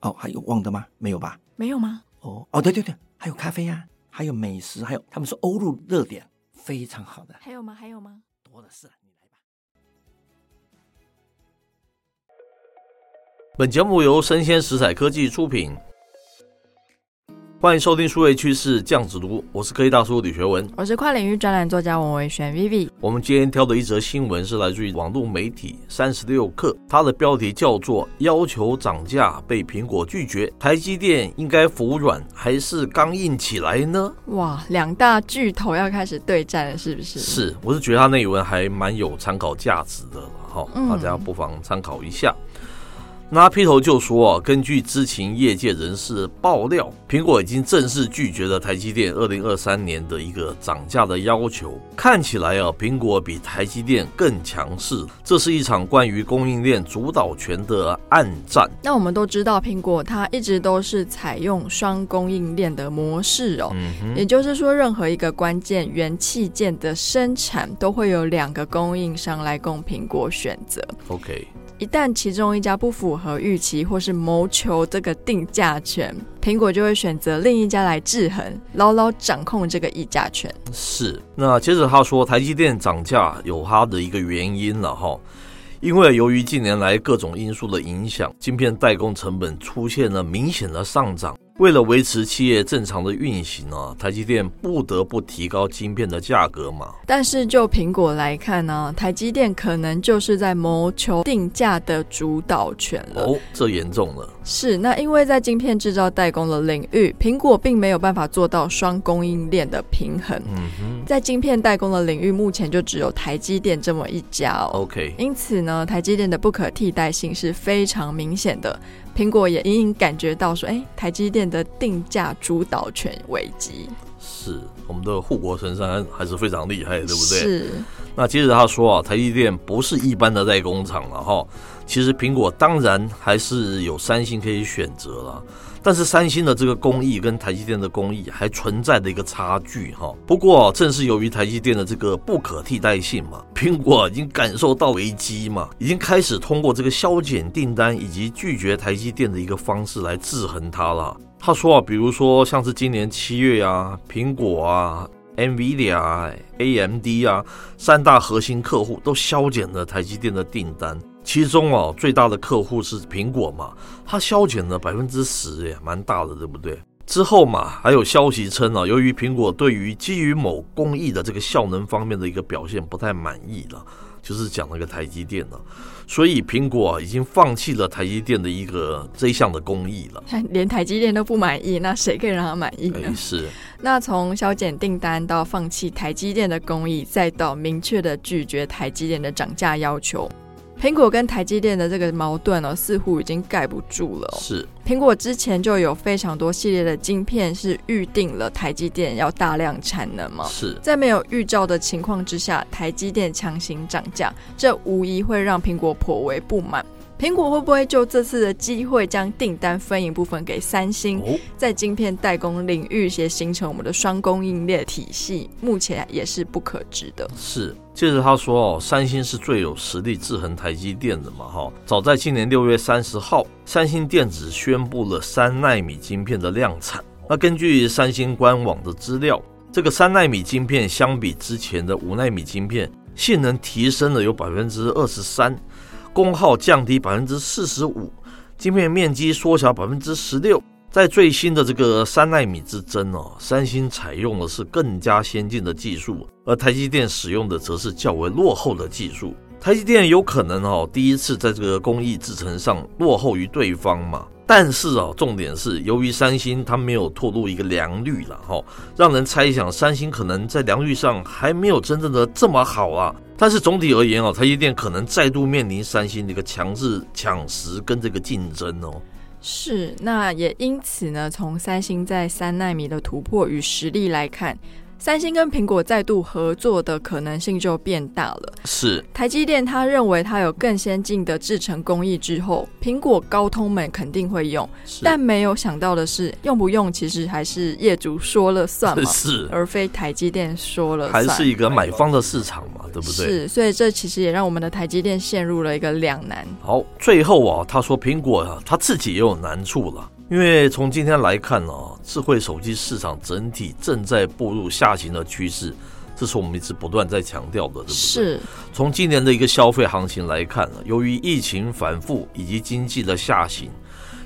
哦，还有忘的吗？没有吧？没有吗？哦哦，对对对，还有咖啡呀、啊，还有美食，还有他们说欧陆热点，非常好的。还有吗？还有吗？多的是，你来吧。本节目由生鲜食材科技出品。欢迎收听数位趋势酱子读，我是科技大叔李学文，我是跨领域专栏作家王维轩 Vivi。我们今天挑的一则新闻是来自于网络媒体三十六氪，它的标题叫做“要求涨价被苹果拒绝，台积电应该服软还是刚硬起来呢？”哇，两大巨头要开始对战了，是不是？是，我是觉得它那一文还蛮有参考价值的，哈、嗯，大家不妨参考一下。那他劈头就说啊，根据知情业界人士爆料，苹果已经正式拒绝了台积电二零二三年的一个涨价的要求。看起来啊，苹果比台积电更强势，这是一场关于供应链主导权的暗战。那我们都知道，苹果它一直都是采用双供应链的模式哦，嗯，也就是说，任何一个关键元器件的生产都会有两个供应商来供苹果选择。OK。一旦其中一家不符合预期，或是谋求这个定价权，苹果就会选择另一家来制衡，牢牢掌控这个议价权。是。那接着他说，台积电涨价有它的一个原因了哈，因为由于近年来各种因素的影响，晶片代工成本出现了明显的上涨。为了维持企业正常的运行啊，台积电不得不提高晶片的价格嘛。但是就苹果来看呢，台积电可能就是在谋求定价的主导权了。哦，这严重了。是，那因为在晶片制造代工的领域，苹果并没有办法做到双供应链的平衡。嗯哼，在晶片代工的领域，目前就只有台积电这么一家哦。OK，因此呢，台积电的不可替代性是非常明显的。苹果也隐隐感觉到说，哎，台积电的定价主导权危机。是，我们的护国神山还是非常厉害，对不对？是。那接着他说啊，台积电不是一般的代工厂了哈。其实苹果当然还是有三星可以选择了。但是三星的这个工艺跟台积电的工艺还存在的一个差距哈。不过正是由于台积电的这个不可替代性嘛，苹果已经感受到危机嘛，已经开始通过这个削减订单以及拒绝台积电的一个方式来制衡它了。他说啊，比如说像是今年七月啊，苹果啊、NVIDIA 啊、AMD 啊三大核心客户都削减了台积电的订单。其中哦，最大的客户是苹果嘛，它削减了百分之十，也蛮大的，对不对？之后嘛，还有消息称啊，由于苹果对于基于某工艺的这个效能方面的一个表现不太满意了，就是讲那个台积电了，所以苹果啊已经放弃了台积电的一个这一项的工艺了。连台积电都不满意，那谁可以让他满意呢？哎，是。那从削减订单到放弃台积电的工艺，再到明确的拒绝台积电的涨价要求。苹果跟台积电的这个矛盾呢、哦，似乎已经盖不住了、哦。是，苹果之前就有非常多系列的晶片是预定了台积电要大量产能嘛。是，在没有预兆的情况之下，台积电强行涨价，这无疑会让苹果颇为不满。苹果会不会就这次的机会将订单分一部分给三星，在晶片代工领域也形成我们的双供应链体系？目前也是不可知的。是，接着他说哦，三星是最有实力制衡台积电的嘛，哈。早在今年六月三十号，三星电子宣布了三纳米晶片的量产。那根据三星官网的资料，这个三纳米晶片相比之前的五纳米晶片，性能提升了有百分之二十三。功耗降低百分之四十五，晶片面积缩小百分之十六。在最新的这个三纳米之争哦，三星采用的是更加先进的技术，而台积电使用的则是较为落后的技术。台积电有可能哦，第一次在这个工艺制程上落后于对方嘛。但是啊，重点是由于三星它没有透露一个良率了哈，让人猜想三星可能在良率上还没有真正的这么好啊。但是总体而言哦，台积电可能再度面临三星的一个强制抢食跟这个竞争哦。是，那也因此呢，从三星在三纳米的突破与实力来看。三星跟苹果再度合作的可能性就变大了。是，台积电他认为他有更先进的制程工艺之后，苹果高通们肯定会用。但没有想到的是，用不用其实还是业主说了算嘛，是，而非台积电说了算。还是一个买方的市场嘛，对不对？是，所以这其实也让我们的台积电陷入了一个两难。好，最后啊，他说苹果啊，他自己也有难处了。因为从今天来看呢，智慧手机市场整体正在步入下行的趋势，这是我们一直不断在强调的，对不对？是。从今年的一个消费行情来看，由于疫情反复以及经济的下行，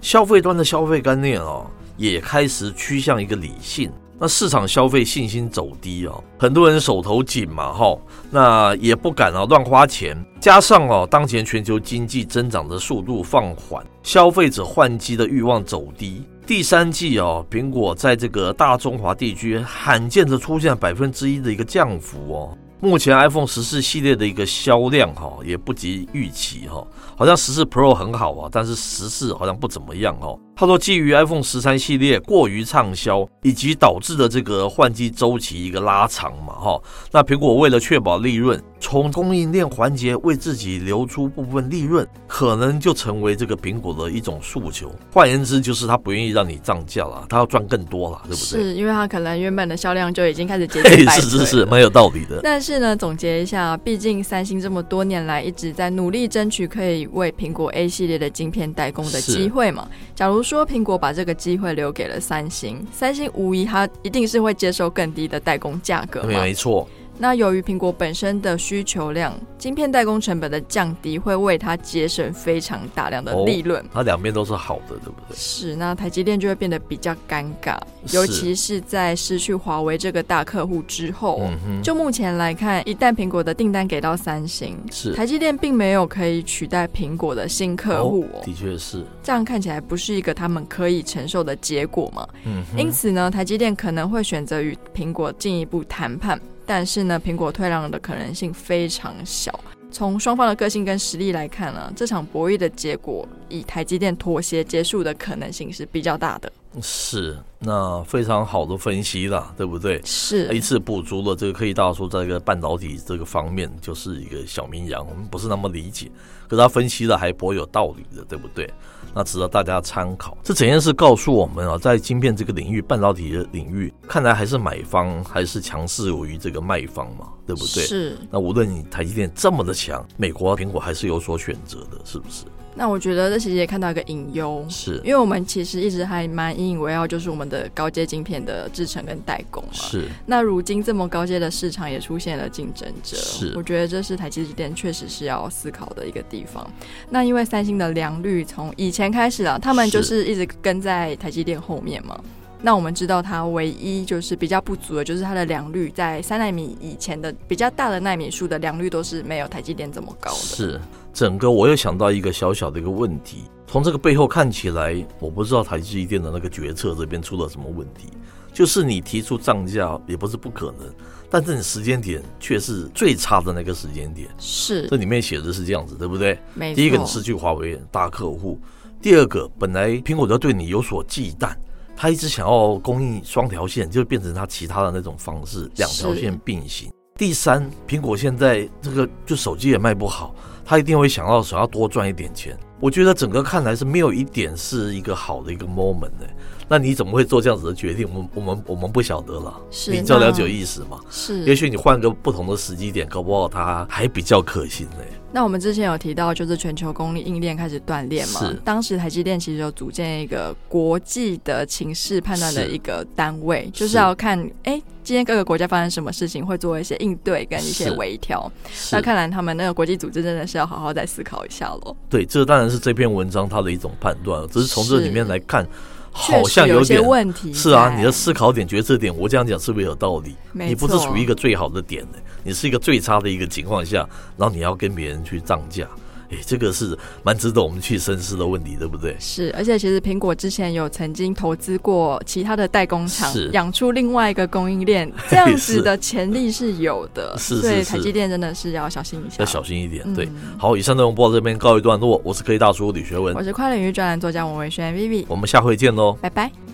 消费端的消费观念啊，也开始趋向一个理性。那市场消费信心走低哦，很多人手头紧嘛，哈，那也不敢啊乱花钱。加上哦，当前全球经济增长的速度放缓，消费者换机的欲望走低。第三季哦，苹果在这个大中华地区罕见的出现百分之一的一个降幅哦。目前 iPhone 十四系列的一个销量哈也不及预期哈，好像十四 Pro 很好啊，但是十四好像不怎么样哦。他说，基于 iPhone 十三系列过于畅销，以及导致的这个换机周期一个拉长嘛，哈，那苹果为了确保利润，从供应链环节为自己留出部分利润，可能就成为这个苹果的一种诉求。换言之，就是他不愿意让你涨价了，他要赚更多了，对不对？是因为他可能原本的销量就已经开始节节败退。是是是，蛮有道理的。但是呢，总结一下，毕竟三星这么多年来一直在努力争取可以为苹果 A 系列的晶片代工的机会嘛。假如说苹果把这个机会留给了三星，三星无疑它一定是会接受更低的代工价格。没没错。那由于苹果本身的需求量，晶片代工成本的降低会为它节省非常大量的利润。它两边都是好的，对不对？是。那台积电就会变得比较尴尬，尤其是在失去华为这个大客户之后。嗯。就目前来看，一旦苹果的订单给到三星，是台积电并没有可以取代苹果的新客户。哦，的确是。这样看起来不是一个他们可以承受的结果嘛？嗯。因此呢，台积电可能会选择与苹果进一步谈判。但是呢，苹果退让的可能性非常小。从双方的个性跟实力来看呢，这场博弈的结果以台积电妥协结束的可能性是比较大的。是，那非常好的分析啦，对不对？是，一次补足了这个，可以大家说，在这个半导体这个方面，就是一个小绵羊，我们不是那么理解，可是他分析的还颇有道理的，对不对？那值得大家参考。这整件事告诉我们啊，在晶片这个领域，半导体的领域，看来还是买方还是强势于这个卖方嘛，对不对？是。那无论你台积电这么的强，美国苹果还是有所选择的，是不是？那我觉得这其实也看到一个隐忧，是因为我们其实一直还蛮引以为傲，就是我们的高阶晶片的制成跟代工嘛。是。那如今这么高阶的市场也出现了竞争者，是。我觉得这是台积电确实是要思考的一个地方。那因为三星的良率从以前开始啊，他们就是一直跟在台积电后面嘛。那我们知道它唯一就是比较不足的，就是它的良率在三纳米以前的比较大的纳米数的良率都是没有台积电这么高的。是。整个我又想到一个小小的一个问题，从这个背后看起来，我不知道台积电的那个决策这边出了什么问题。就是你提出涨价也不是不可能，但是你时间点却是最差的那个时间点。是，这里面写的是这样子，对不对？没错。第一个，你失去华为大客户；第二个，本来苹果就对你有所忌惮，他一直想要供应双条线，就变成他其他的那种方式，两条线并行。第三，苹果现在这个就手机也卖不好。他一定会想到想要多赚一点钱，我觉得整个看来是没有一点是一个好的一个 moment 呢。那你怎么会做这样子的决定？我们我们我们不晓得了。是，你只要了解意思嘛。是，也许你换个不同的时机点，搞不好它还比较可行呢。那我们之前有提到，就是全球供应链开始断裂嘛。是。当时台积电其实有组建一个国际的情势判断的一个单位，就是要看，哎、欸，今天各个国家发生什么事情，会做一些应对跟一些微调。那看来他们那个国际组织真的是要好好再思考一下喽。对，这当然是这篇文章它的一种判断，只是从这里面来看。好像有，有些问题，是啊，你的思考点、决策点，我这样讲是不是有道理？你不是处于一个最好的点呢，你是一个最差的一个情况下，然后你要跟别人去涨价，哎，这个是蛮值得我们去深思的问题，对不对？是，而且其实苹果之前有曾经投资过其他的代工厂，是养出另外一个供应链，这样子的 潜力是有的。是，是，所以台积电真的是要小心一下，要小心一点。对，嗯、好，以上内容播到这边告一段落。我是科技大叔李学文，我是跨领域专栏作家王维轩 Vivi，我们下回见喽，拜拜。